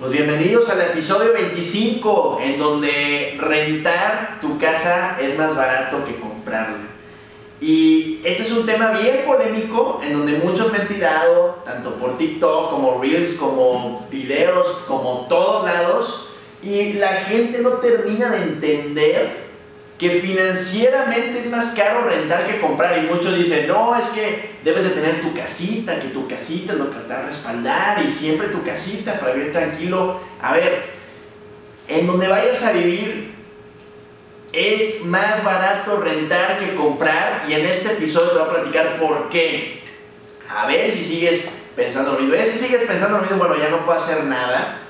Pues bienvenidos al episodio 25, en donde rentar tu casa es más barato que comprarla. Y este es un tema bien polémico, en donde muchos me han tirado, tanto por TikTok como Reels, como videos, como todos lados, y la gente no termina de entender que financieramente es más caro rentar que comprar. Y muchos dicen, no, es que debes de tener tu casita, que tu casita es lo que te va a respaldar y siempre tu casita para vivir tranquilo. A ver, en donde vayas a vivir es más barato rentar que comprar y en este episodio te voy a platicar por qué. A ver si sigues pensando lo mismo. A si sigues pensando lo mismo, bueno, ya no puedo hacer nada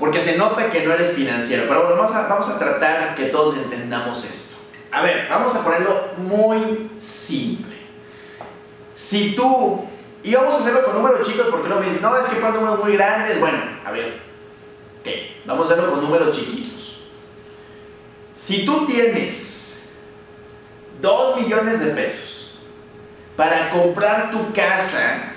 porque se nota que no eres financiero. Pero bueno, vamos a, vamos a tratar que todos entendamos esto. A ver, vamos a ponerlo muy simple. Si tú, y vamos a hacerlo con números chicos, porque no me dices, no, es que con números muy grandes. Bueno, a ver, ¿qué? Vamos a hacerlo con números chiquitos. Si tú tienes 2 millones de pesos para comprar tu casa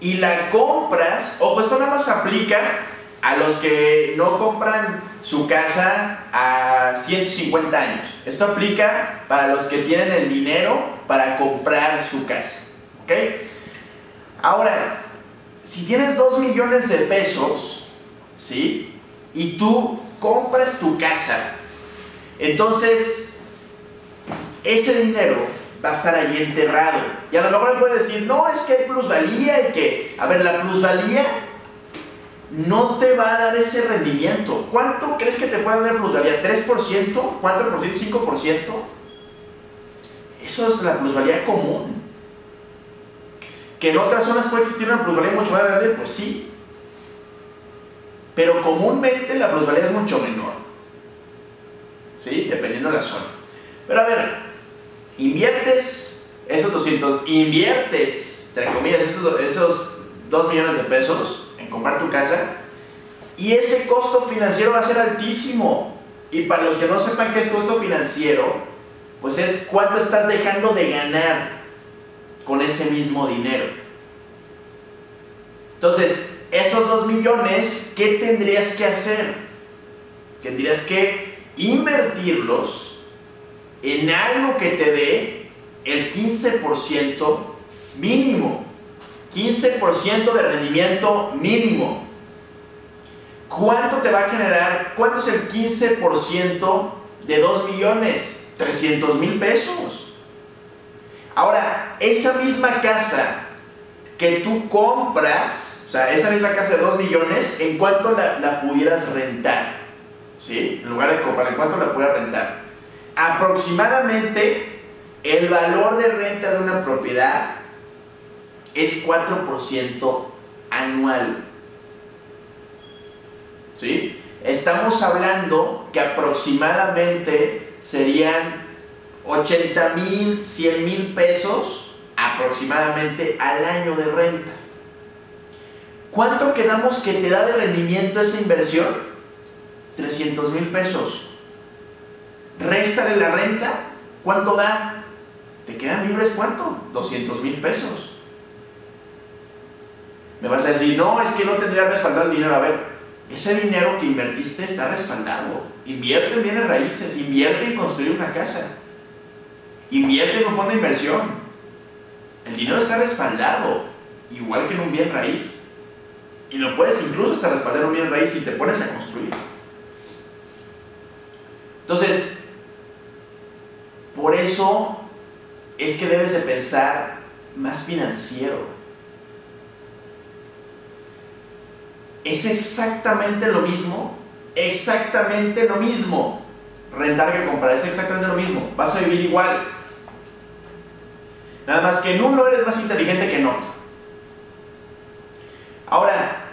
y la compras, ojo, esto nada más aplica a los que no compran su casa a 150 años. Esto aplica para los que tienen el dinero para comprar su casa. ¿Ok? Ahora, si tienes 2 millones de pesos, ¿sí? Y tú compras tu casa, entonces ese dinero va a estar ahí enterrado. Y a lo mejor me puedes decir, no, es que hay plusvalía y que, a ver, la plusvalía no te va a dar ese rendimiento. ¿Cuánto crees que te puede dar plusvalía? ¿3%? ¿4%? ¿5%? Eso es la plusvalía común. ¿Que en otras zonas puede existir una plusvalía mucho más grande? Pues sí. Pero comúnmente la plusvalía es mucho menor. ¿Sí? Dependiendo de la zona. Pero a ver, inviertes esos 200, inviertes, entre comillas, esos, esos 2 millones de pesos comprar tu casa y ese costo financiero va a ser altísimo. Y para los que no sepan qué es costo financiero, pues es cuánto estás dejando de ganar con ese mismo dinero. Entonces, esos dos millones, ¿qué tendrías que hacer? Tendrías que invertirlos en algo que te dé el 15% mínimo. 15% de rendimiento mínimo. ¿Cuánto te va a generar? ¿Cuánto es el 15% de 2 millones? 300 mil pesos. Ahora, esa misma casa que tú compras, o sea, esa misma casa de 2 millones, ¿en cuánto la, pudieras rentar? ¿Sí? En lugar de comprar, ¿en cuánto la pudieras rentar? Aproximadamente el valor de renta de una propiedad es 4% anual. ¿Sí? Estamos hablando que aproximadamente serían 80 mil, 100 mil pesos aproximadamente al año de renta. ¿Cuánto quedamos que te da de rendimiento esa inversión? 300 mil pesos. Réstale la renta, ¿cuánto da? ¿Te quedan libres cuánto? 200 mil pesos. Me vas a decir, no, es que no tendría respaldado el dinero. A ver, ese dinero que invertiste está respaldado. Invierte en bienes raíces, invierte en construir una casa, invierte en un fondo de inversión. El dinero está respaldado, igual que en un bien raíz. Y lo puedes incluso hasta respaldar un bien raíz si te pones a construir. Entonces, por eso es que debes de pensar más financiero. Es exactamente lo mismo, exactamente lo mismo. Rentar que comprar es exactamente lo mismo. Vas a vivir igual. Nada más que en uno eres más inteligente que en otro. Ahora,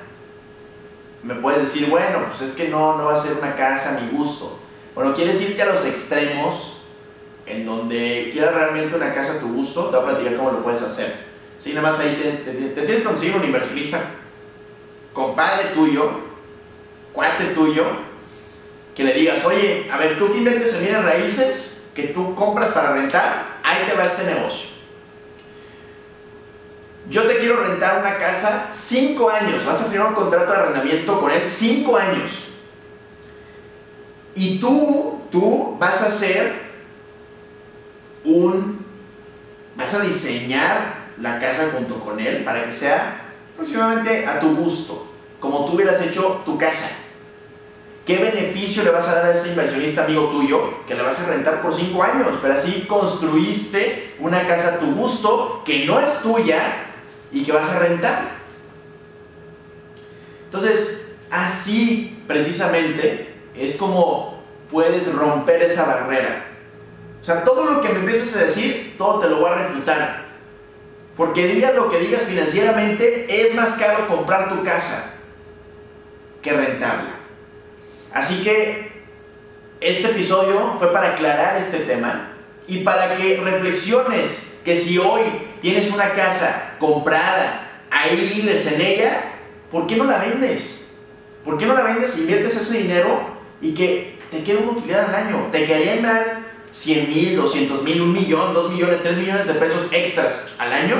me puedes decir, bueno, pues es que no, no va a ser una casa a mi gusto. Bueno, quieres irte a los extremos en donde quieras realmente una casa a tu gusto, te voy a platicar cómo lo puedes hacer. Sí, nada más ahí te, te tienes que conseguir un inversionista compadre tuyo, cuate tuyo, que le digas, oye, a ver, tú te inventes en bienes raíces que tú compras para rentar, ahí te va este negocio. yo te quiero rentar una casa 5 años, vas a firmar un contrato de arrendamiento con él 5 años. Y tú, tú vas a hacer un, vas a diseñar la casa junto con él para que sea aproximadamente a tu gusto, como tú hubieras hecho tu casa. ¿Qué beneficio le vas a dar a ese inversionista amigo tuyo que le vas a rentar por 5 años? Pero así construiste una casa a tu gusto que no es tuya y que vas a rentar. Entonces, así precisamente es como puedes romper esa barrera. O sea, todo lo que me empieces a decir, todo te lo voy a refutar. Porque digas lo que digas financieramente, es más caro comprar tu casa que rentarla. Así que este episodio fue para aclarar este tema y para que reflexiones que si hoy tienes una casa comprada, ahí vives en ella, ¿por qué no la vendes? ¿Por qué no la vendes inviertes ese dinero y que te quede una utilidad al año? ¿Te quedaría mal 100 mil, 200 mil, un millón, 2 millones, 3 millones de pesos extras al año?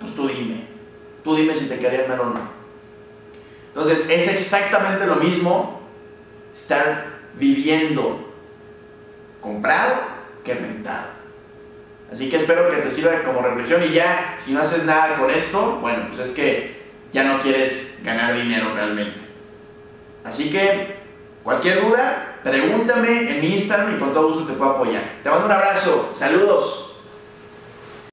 Pues tú dime. Tú dime si te quedaría mal o no. Entonces es exactamente lo mismo estar viviendo comprado que rentado. Así que espero que te sirva como reflexión y ya, si no haces nada con esto, bueno, pues es que ya no quieres ganar dinero realmente. Así que cualquier duda, pregúntame en mi Instagram y con todo gusto te puedo apoyar. Te mando un abrazo, saludos.